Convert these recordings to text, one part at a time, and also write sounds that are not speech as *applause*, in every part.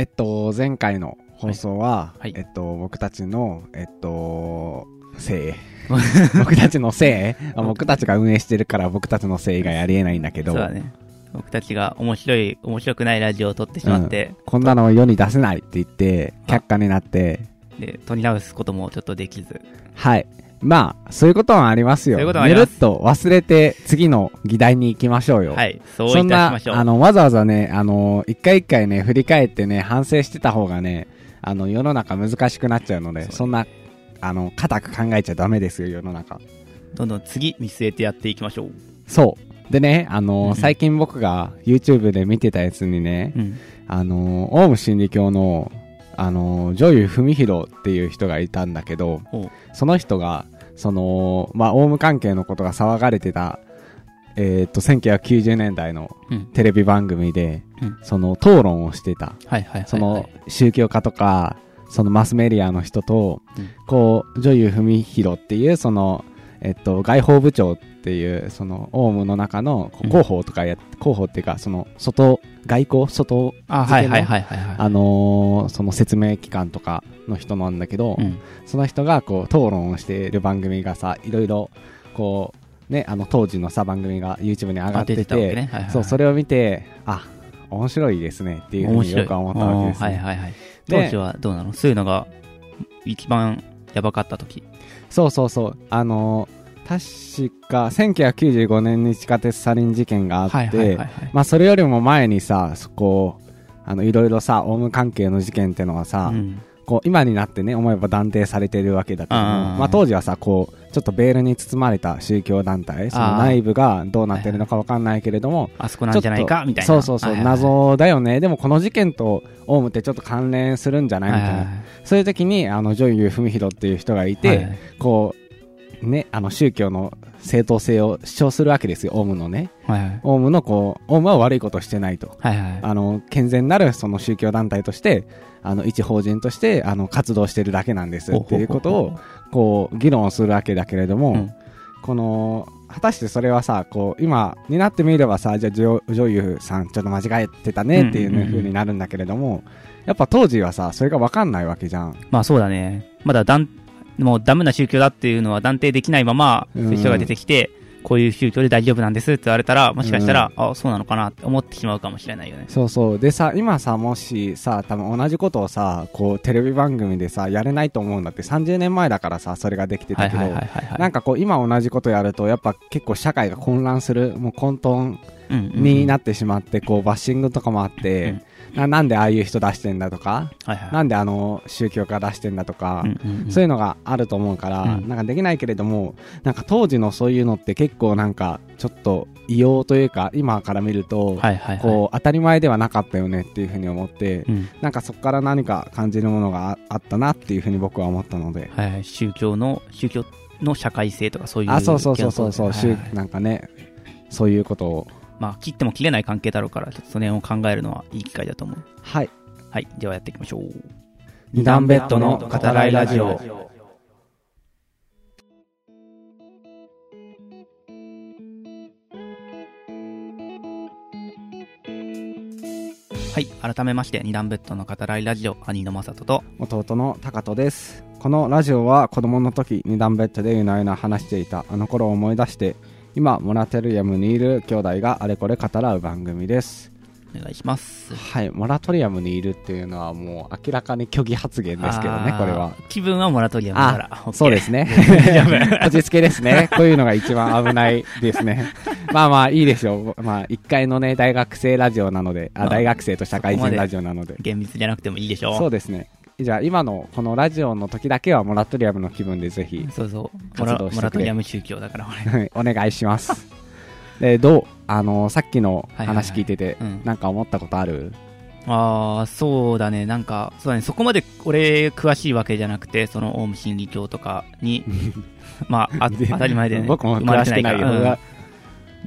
えっと、前回の放送は、はいはいえっと、僕たちの、えっと、せい。*laughs* 僕たちのせい？あ僕たちが運営してるから僕たちのせい以外ありえないんだけど、そうだね。僕たちが面白い、面白くないラジオを撮ってしまって、こんなのを世に出せないって言って、却下になって、で、撮り直すこともちょっとできず。はい。まあ、そういうことはありますよ。そういうことはありますぬるっと忘れて次の議題に行きましょうよ。はい。そうそんないたしましょう。あの、わざわざね、あの、一回一回ね、振り返ってね、反省してた方がね、あの、世の中難しくなっちゃうので、そんな、あの、固く考えちゃダメですよ、世の中。どんどん次見据えてやっていきましょう。そう。でね、あの、最近僕が YouTube で見てたやつにね、うん。あの、オウム真理教の、あの、女優文弘っていう人がいたんだけどその人が、その、まあ、オウム関係のことが騒がれてた、えっ、と、1990年代のうん。テレビ番組で、うん。その討論をしてた。その宗教家とか、そのマスメディアの人と、うん。こう、女優文弘っていう、その、えっと、外報部長っていう、その、オウムの中の広報とかや、広報っていうか、その、外、外交外、あ、はいはいはいはいはい。あのーその説明機関とかの人なんだけど、うん。その人が、こう、討論をしている番組がさ、いろいろ、こう、ね、あの、当時のさ、番組が YouTube に上がってて、て。はいはいはいそう、それを見て、あ、面白いですねっていうふうに。よく思ったわけです、ね。はいはいはい。で当時はどうなの？そういうのが一番やばかった時。そうそうそう。あのー確か、1995年に地下鉄サリン事件があって。まあそれよりも前にさ、そこ、あの、いろいろさ、オウム関係の事件ってのはさ、うんこう、今になってね、思えば断定されてるわけだけどまあ当時はさ、こう、ちょっとベールに包まれた宗教団体、その内部がどうなってるのかわかんないけれども、あそこなんじゃないか？みたいな。そうそうそう、謎だよね。でもこの事件とオウムってちょっと関連するんじゃないみたいな。そういう時に、あの、女優文弘っていう人がいて、こう、ね、あの、宗教の正当性を主張するわけですよ、オウムのね。はいはいオウムのこう、オウムは悪いことをしてないと。はいはい。あの、健全なるその宗教団体として、あの、一法人として、あの、活動してるだけなんですっていうことを、こう、議論をするわけだけれども、うんこの、果たしてそれはさ、こう、今になってみればさ、じゃあ女女優さんちょっと間違えてたねっていううんうになるんだけれども、やっぱ当時はさ、それがわかんないわけじゃん。まあそうだね。まだだん、もうダメな宗教だっていうのは断定できないまま、うんそういう人が出てきて、こういう宗教で大丈夫なんですって言われたら、もしかしたら、あ、そうなのかなって思ってしまうかもしれないよね。そうそう。でさ、今さ、もしさ、多分同じことをさ、こう、テレビ番組でさ、やれないと思うんだって、30年前だからさ、それができてはいたけど。なんかこう、今同じことやると、やっぱ結構社会が混乱する、もう混沌うんうんうんになってしまって、こう、バッシングとかもあって、ななんでああいう人出してんだとか、はいはい。なんであの宗教家出してんだとか、うんうんうんそういうのがあると思うから、うんなんかできないけれども、なんか当時のそういうのって結構なんか、ちょっと異様というか、今から見ると、はいはいはい。こう、当たり前ではなかったよねっていうふうに思って、うん。なんかそこから何か感じるものがああったなっていうふうに僕は思ったので。はいはい。宗教の、宗教の社会性とかそういう。あ、そうそうそうそうそう、宗はいはいなんかね、そういうことを。まあ、切っても切れない関係だろうから、ちょっとその辺を考えるのはいい機会だと思う。はい。はい。ではやっていきましょう。二段ベッドの語らいラジオ。はい。改めまして、二段ベッドの語らいラジオ、兄の正人と、弟の高人です。このラジオは子供の時二段ベッドで夜な夜な話していたあの頃を思い出して、今、モラテリアムにいる兄弟があれこれ語らう番組です。お願いします。はい、モラトリアムにいるっていうのはもう明らかに虚偽発言ですけどね、これは。。気分はモラトリアムだから。そうですね。*laughs* *laughs* 落ち着けですね。こういうのが一番危ないですね。*laughs* まあまあいいでしょう。まあ一回のね、大学生ラジオなので、あまあ大学生と社会人ラジオなので。厳密じゃなくてもいいでしょそうですね。じゃあ今のこのラジオの時だけはモラトリアムの気分でぜひそうそう。モラ活動モラトリアム宗教だから、俺。お願いします。*laughs* で、どう？あの、さっきのはいはいはい話聞いててうん、なんか思ったことある？ああ、そうだね。なんか、そうだね。そこまで俺詳しいわけじゃなくて、そのオウム真理教とかに、*laughs* まあ、あ当たり前でね。僕も詳してくないよ。うん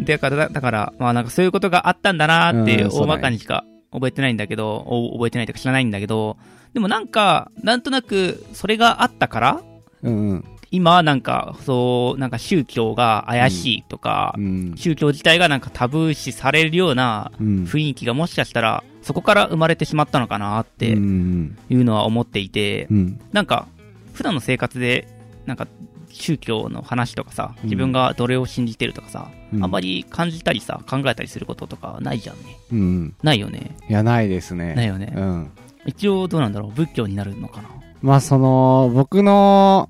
だから、だだから、まあなんかそういうことがあったんだなーっていうう、大まかにしか覚えてないんだけど、お覚えてないとか知らないんだけど、でもなんか、なんとなく、それがあったから、うんうん。今なんか、そう、なんか宗教が怪しいとか、うん。宗教自体がなんかタブー視されるようなうん。雰囲気がもしかしたら、そこから生まれてしまったのかなってうん。いうのは思っていて、うん。なんか、普段の生活で、なんか、宗教の話とかさ、うん自分がどれを信じてるとかさ、うんあんまり感じたりさ、考えたりすることとかないじゃんね。うん。ないよね。いや、ないですね。ないよねうん。一応どうなんだろう？仏教になるのかな？まあ、その、僕の、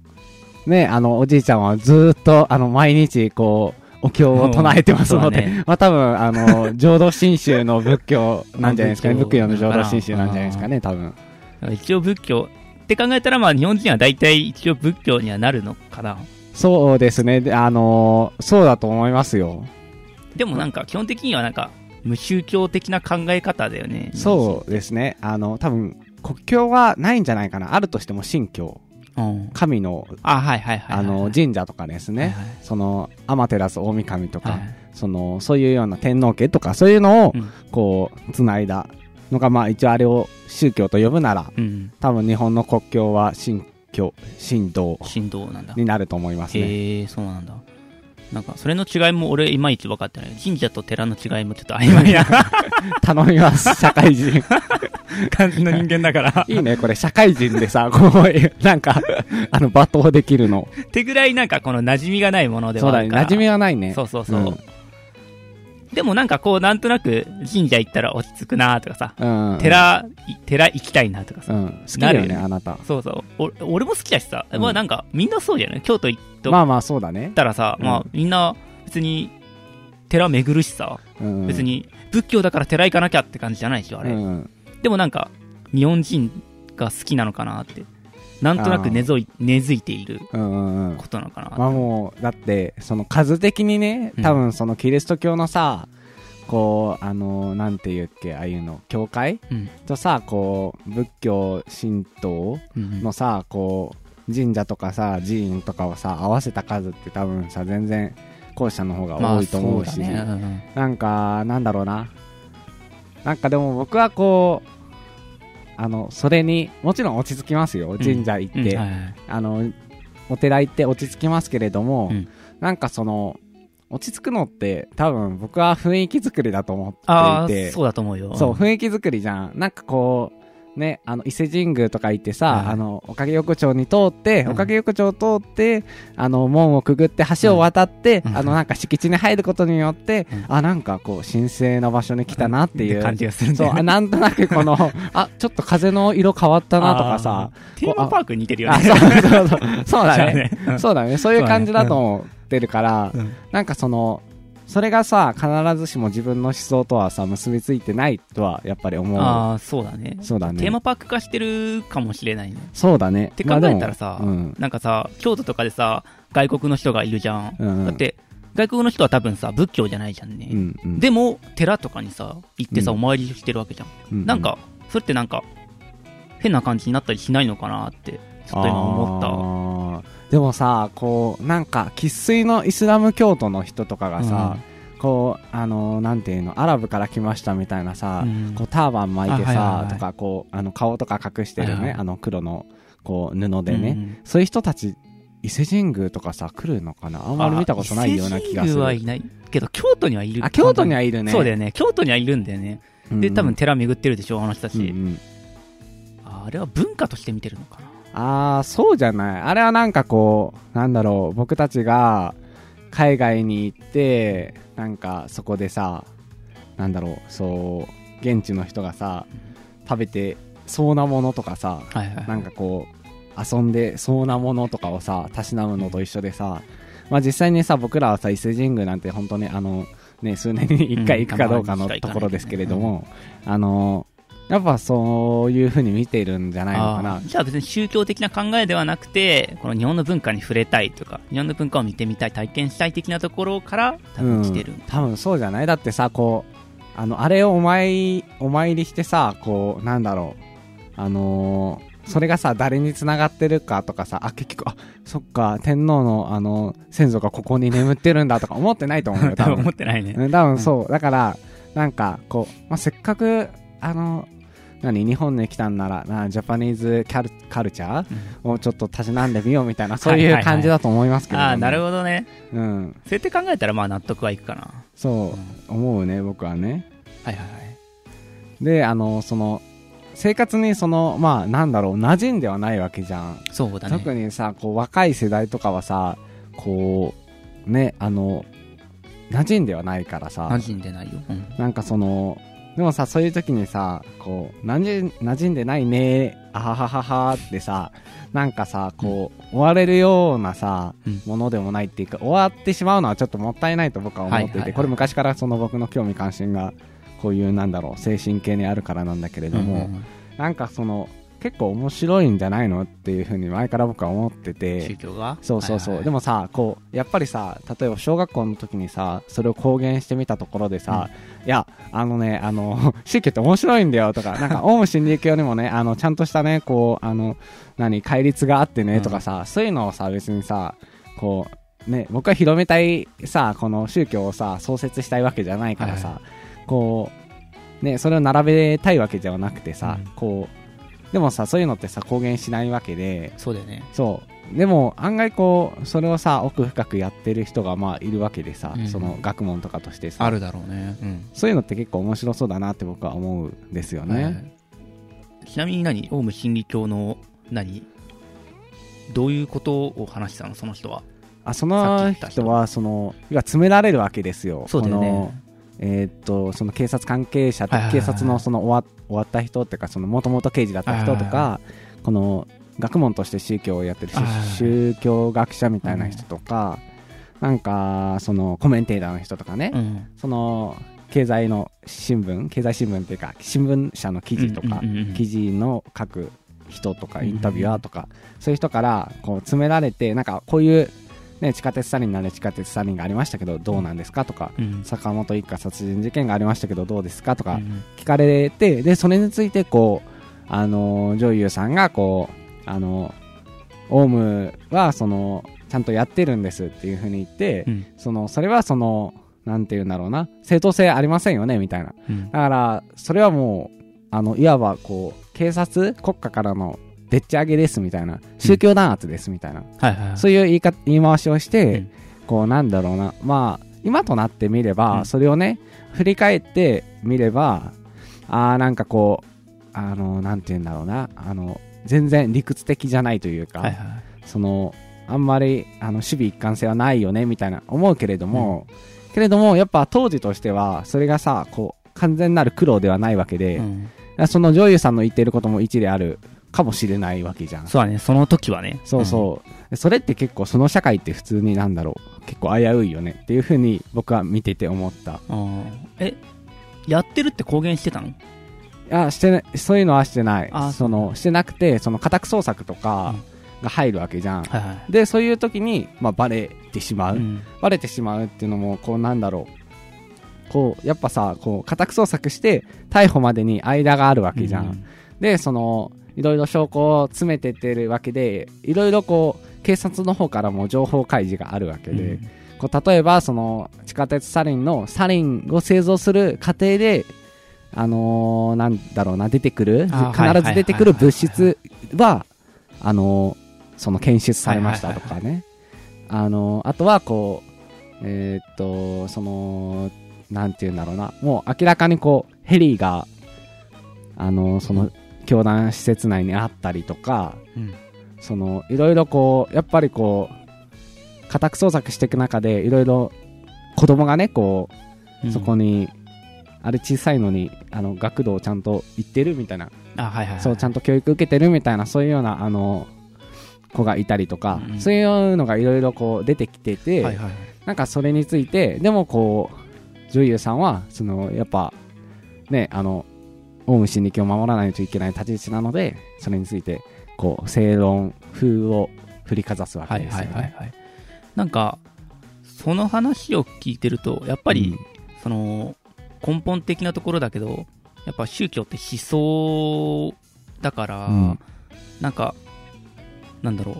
ね、あの、おじいちゃんはずーっと、あの、毎日、こう、お経を唱えてますので、ね *laughs* まあ多分、あの、浄土真宗の仏教なんじゃないですかね。*laughs* 仏教の浄土真宗なんじゃないですかね、多分。一応仏教って考えたら、まあ日本人は大体一応仏教にはなるのかな。そうですね。であの、そうだと思いますよ。でもなんか基本的にはなんか無宗教的な考え方だよね。そうですね。あの、多分、国境はないんじゃないかな。あるとしても神教。う。うん。神の、神社とかですね。はいはいその、天照大神とか、はいその、そういうような天皇家とか、そういうのを、うんこう、つないだのが、まあ一応あれを宗教と呼ぶなら、うん。多分日本の国境は神教、神道振動なんだ。になると思いますね。へえ、そうなんだ。なんか、それの違いも俺、いまいち分かってない。神社と寺の違いもちょっと曖昧な *laughs* 頼みます、社会人。*laughs* 感じの人間だから。いいね、これ社会人でさ、こう、なんか、あの、罵倒できるの。ってぐらいなんかこの馴染みがないものでそうだね。馴染みはないね。そうそうそう。うんでもなんかこう、なんとなく神社行ったら落ち着くなとかさ、うん。寺、い寺行きたいなとかさ。うん。好きだよね、あなた。そうそう。お俺も好きだしさ、うんまあなんかみんなそうじゃない？京都行っまあまあ、そうだね。たらさ、うんまあみんな別に寺巡るしさ、うん。別に仏教だから寺行かなきゃって感じじゃないでしょ、あれ。うん。でもなんか、日本人が好きなのかなって。なんとなく根付い根付いているうんうんうん。ことなのかな。まあもう、だって、その数的にね、多分そのキリスト教のさ、こう、あの、なんて言うっけ、ああいうの、教会うん。とさ、こう、仏教、神道うんのさ、こう、神社とかさ、寺院とかをさ、合わせた数って多分さ、全然、後者の方が多いと思うし、まあねうんうんなんか、なんだろうな。なんかでも僕はこう、あの、それに、もちろん落ち着きますよ。神社行って。あの、お寺行って落ち着きますけれども、うんなんかその、落ち着くのって多分僕は雰囲気作りだと思っていて、そうだと思うよ。そう、雰囲気作りじゃん。なんかこう、ね、あの、伊勢神宮とか行ってさ、はいあの、おかげ横丁に通って、うんおかげ横丁を通って、あの、門をくぐって橋を渡って、うんあの、なんか敷地に入ることによって、うんあ、なんかこう、神聖な場所に来たなっていう。感じがするんだそう、よねあなんとなくこの、*laughs* あ、ちょっと風の色変わったなとかさ。テーマパークに似てるよあ、ね。そうそうそう。*laughs* そうだね。ね。そうだね。そういう感じだと思ってるから、うんなんかその、それがさ、必ずしも自分の思想とはさ、結びついてないとは、やっぱり思う。ああ、そうだね。そうだね。テーマパーク化してるかもしれないね。そうだね。って考えたらさ、まあうん。なんかさ、京都とかでさ、外国の人がいるじゃん。うんうんだって、外国の人は多分さ、仏教じゃないじゃんね。うんうん、でも、寺とかにさ、行ってさ、うんお参りしてるわけじゃん。うんうんなんか、それってなんか、変な感じになったりしないのかなって、ちょっと今。思った。でもさ、こう、なんか、生粋のイスラム教徒の人とかがさ、こう、あのなんていうの、アラブから来ましたみたいなさ、うんこう、ターバン巻いてさ、あはいはいはいとか、こう、あの、顔とか隠してるね、はいはいあの、黒の、こう、布でね、うんそういう人たち、伊勢神宮とかさ、来るのかな？あんまり見たことないような気がする。伊勢神宮はいない。けど、京都にはいる。あ、京都にはいるね。そうだよね。京都にはいるんだよね。で、多分寺巡ってるでしょ、あの人たち。うんうんあれは文化として見てるのかな？ああ、そうじゃない。あれはなんかこう、なんだろう、僕たちが海外に行って、なんかそこでさ、なんだろう、そう、現地の人がさ、食べてそうなものとかさ、はいはいはい。なんかこう、遊んでそうなものとかをさ、たしなむのと一緒でさ、まあ実際にさ、僕らはさ、伊勢神宮なんて本当にあの、ね、数年に一回行くかどうかのうんところですけれども、あの、やっぱそういう風に見てるんじゃないのかな。じゃあ別に宗教的な考えではなくて、この日本の文化に触れたいとか、日本の文化を見てみたい、体験したい的なところから多分来てる。うん、多分そうじゃない。だってさこうあのあれをお参りお参りしてさこうなんだろう。あのーそれがさ誰に繋がってるかとかさあ結局あそっか天皇のあの先祖がここに眠ってるんだとか思ってないと思うよ多多分。*laughs* 思分ってないね。うん多分そう、だからなんかこう、まあ、せっかくあの何日本に来たんならなジャパニーズキャルカルチャーをちょっとたしなんでみようみたいなそういう感じだと思いますけど、ねああ、なるほどね。うん、そうやって考えたら、まあ納得はいくかな。そう思うね僕はねはいはいはい。であのその生活にそのまあなんだろう馴染んではないわけじゃん、そうだね。特にさこう若い世代とかはさこうねあの馴染んではないからさ馴染んでないよ。うん。なんかそのでもさそういう時にさこう馴染馴染んでないねあははははってさなんかさこう、終われるようなさ、うん。ものでもないっていうか終わってしまうのはちょっともったいないと僕は思っていて、はいはいはい。これ昔からその僕の興味関心がこういうなんだろう精神系にあるからなんだけれども、うんうんうん。なんかその結構面白いんじゃないのっていうふうに前から僕は思ってて。宗教が？そうそうそう、はいはいでもさこうやっぱりさ例えば小学校の時にさそれを公言してみたところでさ、いやあのねあの *laughs* 宗教って面白いんだよとかなんか *laughs* オウム真理教にもねあのちゃんとしたねこうあの何戒律があってねとかさ、そういうのをさ別にさこうね僕は広めたいさこの宗教をさ創設したいわけじゃないからさ、はこうねそれを並べたいわけではなくてさ、うん。こうでもさそういうのってさ公言しないわけで。そうだよね。そう。でも案外こうそれをさ奥深くやってる人がまあいるわけでさ、うん。その学問とかとしてさ。あるだろうね。うん。そういうのって結構面白そうだなって僕は思うんですよね、はいちなみに何？オウム真理教の何？どういうことを話したの？その人は。あその人は。その詰められるわけですよ。そうだよねえーっとその警察関係者とはいはいはい警察のその終わ終わった人っていうかそのもともと刑事だった人とはいかこの学問として宗教をやってる宗教学者みたいな人とかなんかそのコメンテーターの人とかね、うん。その経済の新聞経済新聞っていうか新聞社の記事とか、記事の書く人とかインタビュアーとか、そういう人からこう詰められてなんかこういう、ね、地下鉄サリンなら地下鉄サリンがありましたけどどうなんですかとかうん。坂本一家殺人事件がありましたけどどうですかとかうん聞かれてでそれについてこうあの女優さんがこうあのオウムはそのちゃんとやってるんですっていうふうに言って、うん。そのそれはそのなんて言うんだろうな正当性ありませんよねみたいな。うん。だからそれはもうあのいわばこう警察国家からのでっち上げですみたいな宗教弾圧ですみたいな、はいはいはい。そういう言い方言い回しをして、うん。こうなんだろうな。まあ今となってみれば、うん。それをね振り返ってみればあーなんかこうあのなんて言うんだろうな。あの全然理屈的じゃないというか、はいはい。そのあんまりあの守備一貫性はないよねみたいな思うけれども、けれどもやっぱ当時としてはそれがさこう完全なる苦労ではないわけで、うん。その女優さんの言っていることも一理あるかもしれないわけじゃん。そうだね、その時はね。そうそう、それって結構その社会って普通になんだろう結構危ういよね。っていうふうに僕は見てて思った。え、やってるって公言してたの？いやしてない。そういうのはしてない。あそのしてなくてその家宅捜索とかが入るわけじゃん、はいはい。でそういう時に、まあ、バレてしまう、うん。バレてしまうっていうのもこうなんだろう。こうやっぱさこう家宅捜索して逮捕までに間があるわけじゃん、うん。でそのいろいろ証拠を詰めてってるわけでいろいろこう警察の方からも情報開示があるわけで、こう例えばその地下鉄サリンのサリンを製造する過程であのーなんだろうな出てくる必ず出てくる物質はあのーその検出されましたとかね。あのーあとはこうえーっとそのなんていうんだろうな。もう明らかにこうヘリがあのーその教団施設内にあったりとかうんそのいろいろこうやっぱりこう家宅捜索していく中でいろいろ子供がねこう、うんそこにあれ小さいのにあの学童をちゃんと行ってるみたいな、あ、はいはいはい。そうちゃんと教育受けてるみたいなそういうようなあの子がいたりとか、うんそういうのがいろいろこう出てきてて、はいはいはい。なんかそれについてでもこう女優さんはそのやっぱねあのオウム真理教を守らないといけない立ち位置なのでそれについてこう正論風を振りかざすわけはいですよね。はいはいはい。なんか、その話を聞いてると、やっぱり、その、根本的なところだけど、やっぱ宗教って思想だから、うんなんか、なんだろう、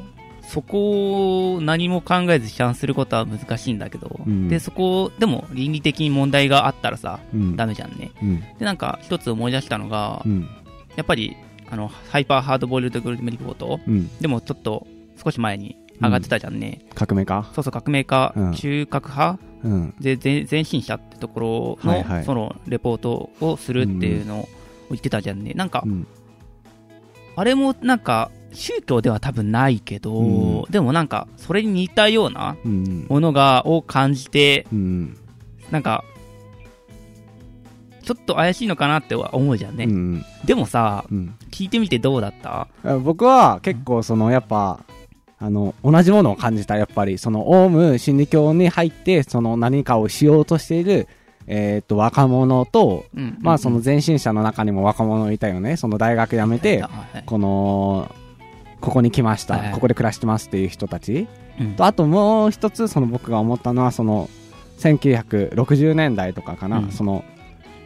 そこを何も考えず批判することは難しいんだけど、うんで、そこ、でも倫理的に問題があったらさ、うんダメじゃんね。うんで、なんか一つ思い出したのがう、んやっぱり、あの、ハイパーハードボイルドグルメリポートうん。でもちょっと少し前に上がってたじゃんね。革命かそうそう、革命家、うん中核派？うん。で、前前進者ってところの、はいはいその、レポートをするっていうのを言ってたじゃんね。なんかう、ん。あれもなんか、宗教では多分ないけど、うんでもなんか、それに似たようなうん。ものが、を感じて、うん。なんか、ちょっと怪しいのかなっては思うじゃんね。うん。でもさ、うん。聞いてみてどうだった？僕は結構そのやっぱ、あの、同じものを感じた、やっぱり。その、オウム真理教に入って、その何かをしようとしている、えーっと、若者と、うん。まあその前進者の中にも若者いたよね。その大学辞めて、はいこの、ここに来ました、はい。ここで暮らしてますっていう人たち。うん。と、あともう一つ、その僕が思ったのは、その、1960年代とかかな、うん。その、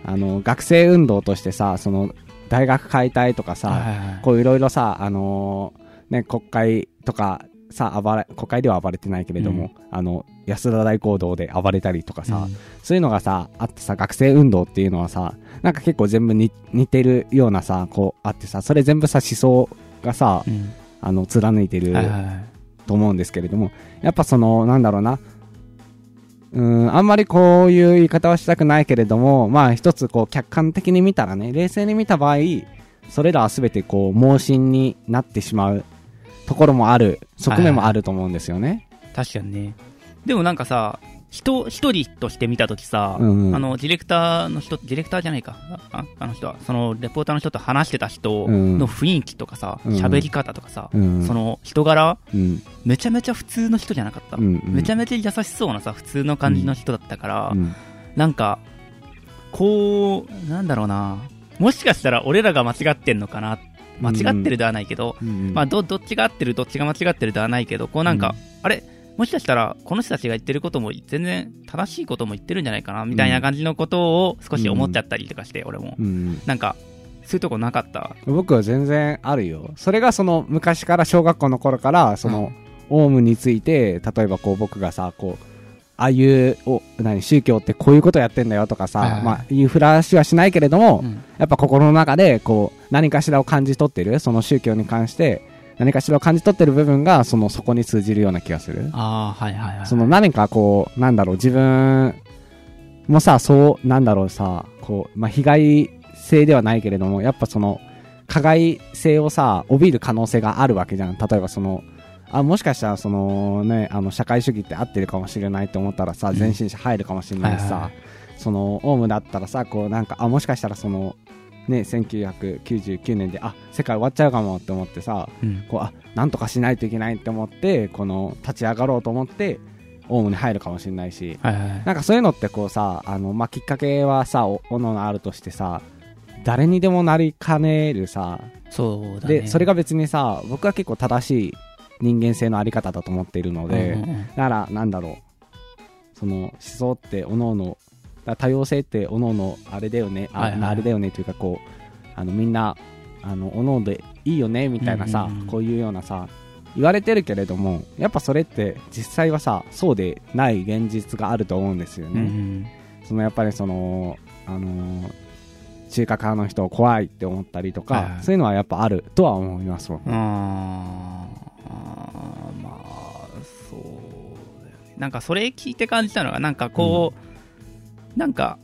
あの、学生運動としてさ、その、大学解体とかさ、はいはいはい。こういろいろさ、あのーね、国会とかさ、暴れ、国会では暴れてないけれども、あの、安田大講堂で暴れたりとかさ、うん。そういうのがさ、あってさ、学生運動っていうのはさ、なんか結構全部に似てるようなさ、こうあってさ、それ全部さ、思想がさ、うんあの、貫いてるはいはいはいと思うんですけれども、やっぱその、なんだろうな、うーん、あんまりこういう言い方はしたくないけれども、まあ一つこう客観的に見たらね、冷静に見た場合、それらは全てこう盲信になってしまうところもある、側面もあると思うんですよね。確かにね。でもなんかさ、人、一人として見たときさ、うんうん。あの、ディレクターの人、ディレクターじゃないか。ああの人は、その、レポーターの人と話してた人うん。の雰囲気とかさ、うん。喋、り方とかさ、うん。その、人柄、うん、めちゃめちゃ普通の人じゃなかった。うん、うん。めちゃめちゃ優しそうなさ、普通の感じの人だったから、うん、なんか、こう、なんだろうな、もしかしたら俺らが間違ってんのかな、間違ってるではないけど、うん、まあど、どっちが合ってる、どっちが間違ってるではないけど、こうなんか、うん。あれ、もしかしたら、この人たちが言ってることも全然正しいことも言ってるんじゃないかな、みたいな感じのことを少し思っちゃったりとかして、俺も。うん。なんか、そういうとこなかった？僕は全然あるよ。それがその昔から小学校の頃から、その、オウムについて、例えばこう僕がさ、こう、ああいう、お、何、宗教ってこういうことやってんだよとかさ、はいはいまあ、いうふらしはしないけれども、うんやっぱ心の中で、こう、何かしらを感じ取ってる、その宗教に関して、何かしらを感じ取ってる部分が、その、そこに通じるような気がする。ああ、はいはいはい。その何かこう、なんだろう、自分もさ、そう、なんだろうさ、こう、まあ、被害性ではないけれども、やっぱその、加害性をさ、帯びる可能性があるわけじゃん。例えばその、あ、もしかしたらそのね、あの、社会主義って合ってるかもしれないって思ったらさ、うん前進者入るかもしれないしさその、オウムだったらさ、こうなんか、あ、もしかしたらその、ね、1999年で、あ、世界終わっちゃうかもって思ってさ、うん。こう、あ、なんとかしないといけないって思って、この、立ち上がろうと思って、オウムに入るかもしれないし、はいはいはい。なんかそういうのってこうさ、あの、まあ、きっかけはさ、お、おのおのあるとしてさ、誰にでもなりかねるさ、そうだね。で、それが別にさ、僕は結構正しい人間性のあり方だと思っているので、うんうんうんだから、なんだろう、その、思想っておのおの、多様性っておのおのあれだよね、あ,、はいはいあれだよねというかこう、あの、みんな、あの、おのおのでいいよね、みたいなさ、うんうんうん。こういうようなさ、言われてるけれども、やっぱそれって実際はさ、そうでない現実があると思うんですようんうね。ん。そのやっぱりその、あのー中華派の人を怖いって思ったりとか、はいはい。そういうのはやっぱあるとは思いますもんあーまあ、そうだよね。なんかそれ聞いて感じたのが、なんかこう、なんか、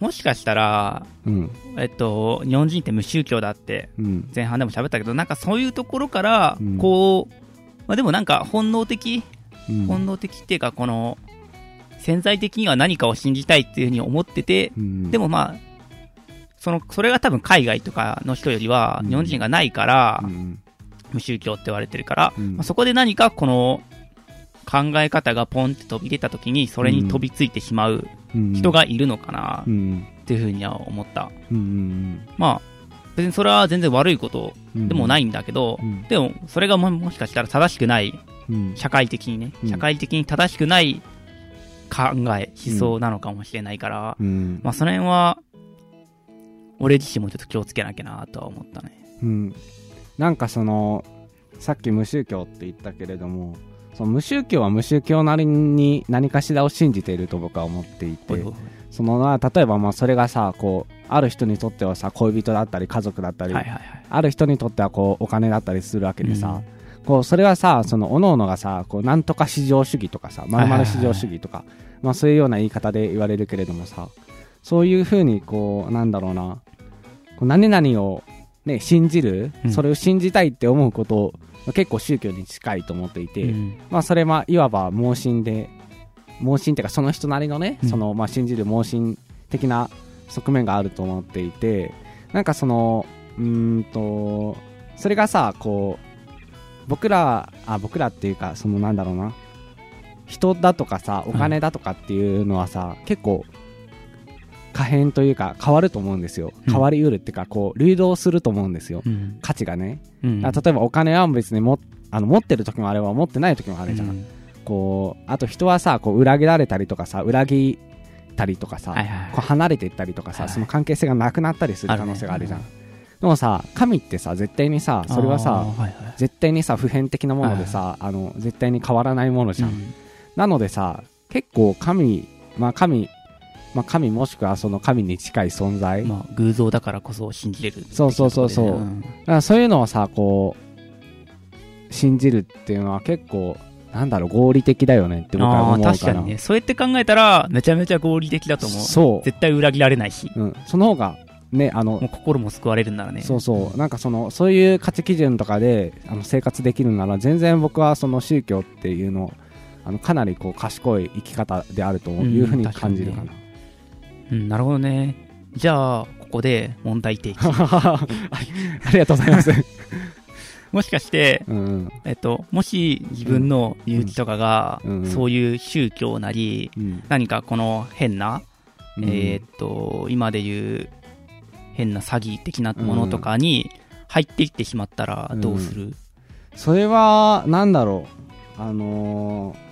もしかしたら、うん。えっと、日本人って無宗教だってうん。前半でも喋ったけど、なんかそういうところからうん、こう、まあでもなんか本能的、うん。本能的っていうか、この、潜在的には何かを信じたいっていうふうに思ってて、うんでもまあ、その、それが多分海外とかの人よりはうん日本人がないから、うん無宗教って言われてるから、うんまあ、そこで何かこの考え方がポンって飛び出た時にそれに飛びついてしまううん。人がいるのかなうん。っていうふうには思った。うんうんまあ、別にそれは全然悪いことうん。でもないんだけど、うん。でもそれがももしかしたら正しくない、うん。社会的にね、うん。社会的に正しくない考え、思想なのかもしれないから、うん。まあその辺は、俺自身もちょっと気をつけなきゃなとは思ったね。うん。なんかそのさっき無宗教って言ったけれどもその無宗教は無宗教なりに何かしらを信じていると僕は思っていてそのな例えばまあそれがさこうある人にとってはさ恋人だったり家族だったり。ある人にとってはこうお金だったりするわけでさ、こうそれはさその各々がさこうなんとか至上主義とかさまるまる至上主義とか、まあ、そういうような言い方で言われるけれどもさそういうふうにこうなんだろうなこう何々を、ね、信じる、うん。それを信じたいって思うことまあ結構宗教に近いと思っていて、うん。まあ、それまあいわば盲信で盲信っていうかその人なりのね、うん。そのまあ信じる盲信的な側面があると思っていてなんかそのうーんとそれがさこう僕らあ僕らっていうかそのなんだろうな人だとかさお金だとかっていうのはさ、結構可変というか変わると思うんですよ。うん。変わりうるっていうかこう流動すると思うんですよ。うん。価値がね、うん。あ例えばお金は別にもあの持ってる時もあれば持ってない時もあるじゃん、うん。こうあと人はさこう裏切られたりとかさ裏切ったりとかさ、はいはいはい。こう離れていったりとかさ、はいはい。その関係性がなくなったりする可能性があるじゃん、あるでもさ神ってさ絶対にさそれはあさーはいはい。絶対にさ普遍的なものでさ、あの絶対に変わらないものじゃん。なのでさ結構神まあ神まあ神もしくはその神に近い存在、まあ、偶像だからこそ信じれる。そうそうそうそう。うん。だからそういうのをさこう信じるっていうのは結構なんだろう合理的だよねって僕は思うから。確かにね。そうやって考えたら、めちゃめちゃ合理的だと思う。そう。絶対裏切られないし、うん、その方がねあの心も救われるんならね。そうそう。なんかそのそういう価値基準とかであの生活できるなら全然僕はその宗教っていうのあのかなりこう賢い生き方であるとう。んいうふうに感じるかな、うん、なるほどね。じゃあ、ここで問題提起。*laughs* ありがとうございます、*laughs* もしかして、うんうん。えっと、もし自分の身内とかがうんうん、そういう宗教なり、うん。何かこの変な、うん。えーっと、今で言う変な詐欺的なものとかに入っていってしまったらどうする、それはなんだろう。あのー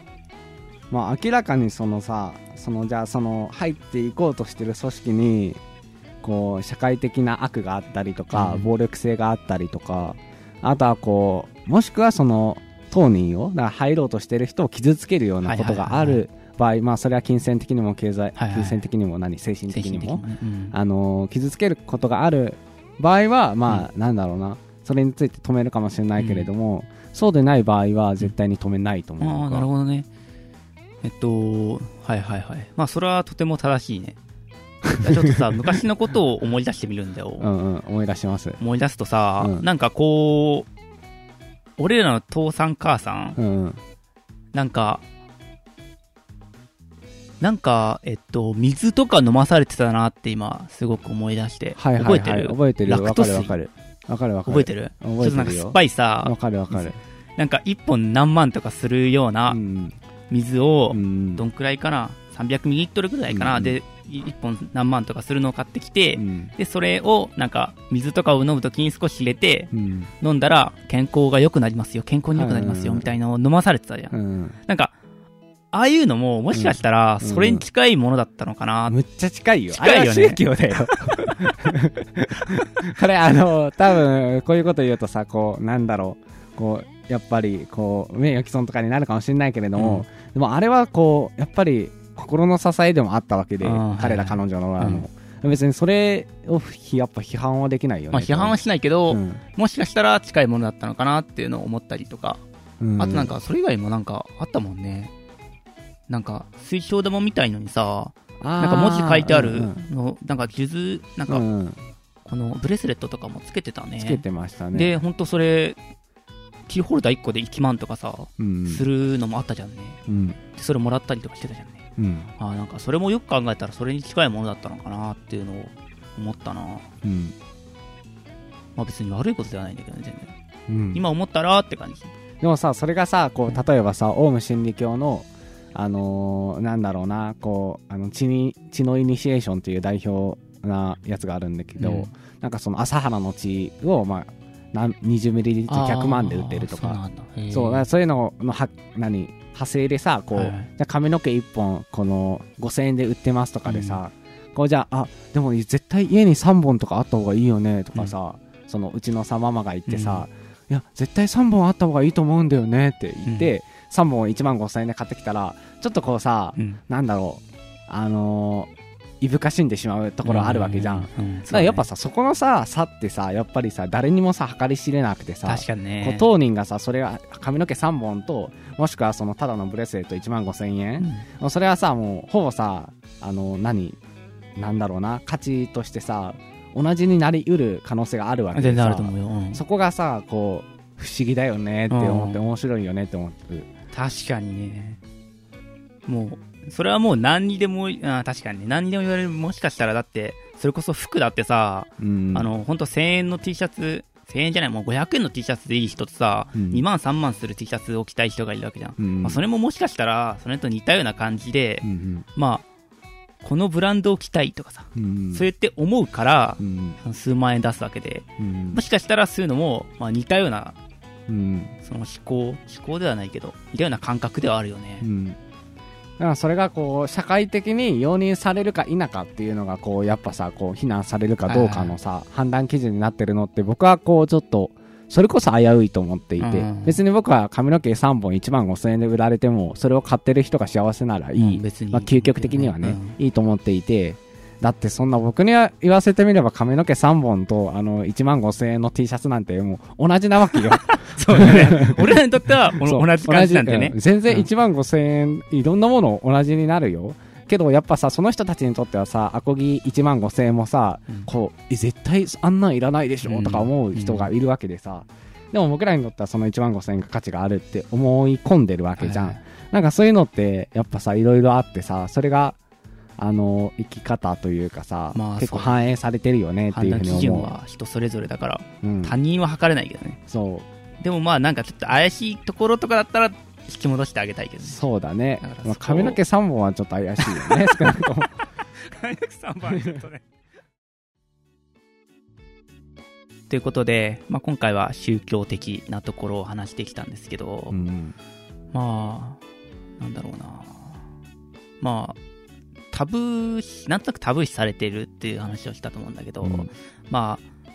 まあ明らかにそのさそのじゃあその入っていこうとしてる組織にこう社会的な悪があったりとか、うん。暴力性があったりとかあとはこうもしくはその当人をだ入ろうとしてる人を傷つけるようなことがある場合、まあそれは金銭的にも経済、金銭的にも何精神精的にも神的にも。ね。うん。あの傷つけることがある場合は、まあ、なんだろうな、それについて止めるかもしれないけれども、そうでない場合は絶対に止めないと思う。ああ、なるほどね。えっと、はいはいはい。まあ、それはとても正しいね。ちょっとさ、昔のことを思い出してみるんだよ。*laughs* うんうん、思い出します。思い出すとさ、うんなんかこう、俺らの父さん母さん、うんうん。なんか、なんか、えっと、水とか飲まされてたなって今、すごく思い出して。はいはいはい。覚えてる？覚えてる。わかるわかる。わかるわかる。覚えてる？覚えてるよちょっとなんか酸っ。ぱいさわ、かるわかる。なんか一本何万とかするよううなん水をう、ん。どんくらいかな ?300 ミリリットルぐらいかな、うんで、一本何万とかするのを買ってきて、うんで、それを、なんか、水とかを飲むときに少し入れて、うん。飲んだら、健康が良くなりますよ、健康に良くなりますよ、うんみたいなのを飲まされてたじゃん。うん。なんか、ああいうのも、もしかしたら、うんそれに近いものだったのかな、むっちゃ近いよ。近いよねあれは宗教だよ。*laughs* *laughs* これあの、多分、こういうこと言うとさ、こう、なんだろう。こう、やっぱり、こう、名誉毀損とかになるかもしれないけれども、でもあれはこう、やっぱり、心の支えでもあったわけで彼ら彼女の、あの、別にそれをひやっぱ批判はできないよね。まあ、批判はしないけど、うんもしかしたら近いものだったのかなっていうのを思ったりとか、うんあとなんか、それ以外もなんか、あったもんね。なんか、水晶玉みたいのにさ、なんか文字書いてあるの、なんか、数珠、なんか、うんうんこのブレスレットとかもつけてたね。つけてましたね。で、ほんとそれ、キーホルダー1個で1万とかさ、うん、するのもあったじゃんね。うん。でそれもらったりとかしてたじゃんね。うん。あーなんかそれもよく考えたらそれに近いものだったのかなっていうのを思ったな。うん。まあ別に悪いことではないんだけどね、全然。うん今思ったらって感じ。でもさ、それがさ、こう、例えばさ、オウム真理教の、あのーなんだろうな、こう、あの、血に、血のイニシエーションっていう代表なやつがあるんだけど、うんなんかその朝原の血を、まあ、20ミリリットル100万で売ってるとか、そうそう、いうのの、は、何、派生でさ、こう、はい。じゃあ髪の毛1本、この、5000円で売ってますとかでさ、こう、じゃあ、あ、でも絶対家に3本とかあった方がいいよね、とかさ、その、うちのさ、ママが言ってさ、いや、絶対3本あった方がいいと思うんだよねって言って、3本1万5000円で買ってきたら、ちょっとこうさ、うん。なんだろう、あのーいぶかしんでしまうところあるわけじゃん。だかうん。うんらやっぱさ、そこのさ、差ってさ、やっぱりさ、誰にもさ、計り知れなくてさ、確かにこねう。当人がさ、それは髪の毛3本と、もしくはそのただのブレスレット1万5000円、うんそれはさ、もうほぼさ、あの、何、なんだろうな、価値としてさ、同じになりうる可能性があるわけでさうんそこがさ、こう、不思議だよねって思って、うん面白いよねって思って。確かにね。もう、それはもう何にでも、あ確かにね、何にでも言われる。もしかしたらだって、それこそ服だってさ、うん。あ、の、ほんと1000円の T シャツ、1000円じゃない、もう500円の T シャツでいい人とさ、うん。2万3万する T シャツを着たい人がいるわけじゃん。うん。まあ、それももしかしたら、それと似たような感じで、うんまあ、このブランドを着たいとかさ、うん。うんそうやって思うからう、ん。数万円出すわけで、うん。もしかしたらそういうのも、まあ、似たような、うん。その思考、思考ではないけど、似たような感覚ではあるよね。う。んだからそれがこう社会的に容認されるか否かっていうのがこうやっぱさこう非難されるかどうかのさ判断基準になってるのって僕はこうちょっとそれこそ危ういと思っていて、うん別に僕は髪の毛3本1万5000円で売られてもそれを買ってる人が幸せならいい、うん別にまあ、究極的にはね、うん。いいと思っていてだってそんな僕に言わせてみれば髪の毛3本とあの1万5000円の T シャツなんてもう同じなわけよ。*laughs* そうだね。*laughs* 俺らにとっては同じ感じなんでね。全然うん。1万5000円、いろんなもの同じになるよ。けどやっぱさ、その人たちにとってはさ、アコギ1万5000円もさ、うん。こう、え絶対あんなんいらないでしょ、うん。とか思う人がいるわけでさ、でも僕らにとってはその1万5000円が価値があるって思い込んでるわけじゃん。はいはい。なんかそういうのって、やっぱさ、いろいろあってさ、それが、あの、生き方というかさ、まあ結構反映されてるよねっていうふうに思う。準は人それぞれだから、うん、他人は測れないけどね。そう。でもまあなんかちょっと怪しいところとかだったら、引き戻してあげたいけどね。そうだねまあ、髪の毛3本はちょっと怪しいよね、*laughs* 少なくとも。3番ちょっとね。*laughs* ということで、まあ、今回は宗教的なところを話してきたんですけど、うんまあ、なんだろうな。まあ、タブー視、なんとなくタブー視されてるっていう話をしたと思うんだけど、うん。まあ、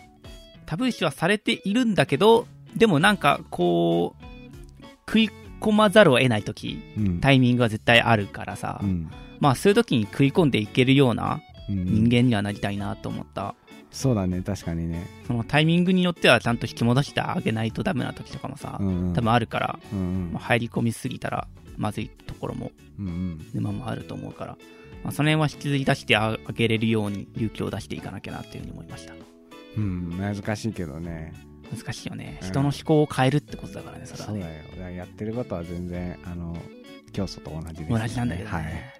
タブー視はされているんだけど、でもなんかこう、食い込まざるを得ない時うん。タイミングは絶対あるからさ、うん。まあそういう時に食い込んでいけるようなうん。人間にはなりたいなと思った。そうだね確かにね。そのタイミングによってはちゃんと引き戻してあげないとダメな時とかもさ、うん多分あるから、うんうん。まあ入り込みすぎたらまずいところもうん沼もあると思うから、まあ、その辺は引きずり出してあげれるように勇気を出していかなきゃなっていうふうに思いました。うん難しいけどね難しいよね。うん人の思考を変えるってことだからね、それはそうだね。よやってることは全然あの教祖と同じです、同じなんだけどね。はい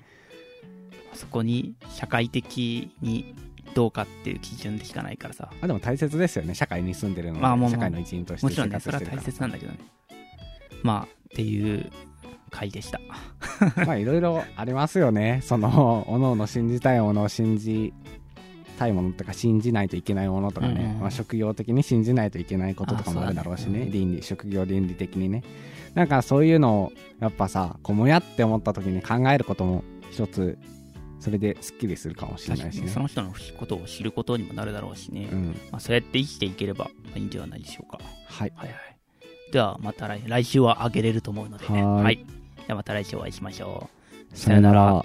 そこに社会的にどうかっていう基準でしかないからさ。あでも大切ですよね社会に住んでるので、まあもう社会の一員としてもちろんね、生それは大切なんだけどね。まあ、っていう回でした。*laughs* まあいろいろありますよねそのおのおの信じたいものを信じたいものとか信じないといけないものとかね、うんうんまあ、職業的に信じないといけないこととかもああるだろうしねね倫理職業倫理的にねなんかそういうのをやっぱさこうもやって思った時に考えることも一つそれですっきりするかもしれないしねその人のことを知ることにもなるだろうしね。うんまあ、そうやって生きていければまあいいんではないでしょうか。はいはいはい。では、また来来週はあげれると思うのでね。はい。ではまた来週お会いしましょう。さよなら